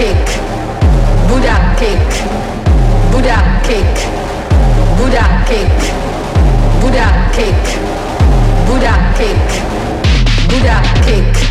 Buddha cake, Buddha cake, Buddha cake, Buddha cake, Buddha cake, Buddha cake, Buddha cake.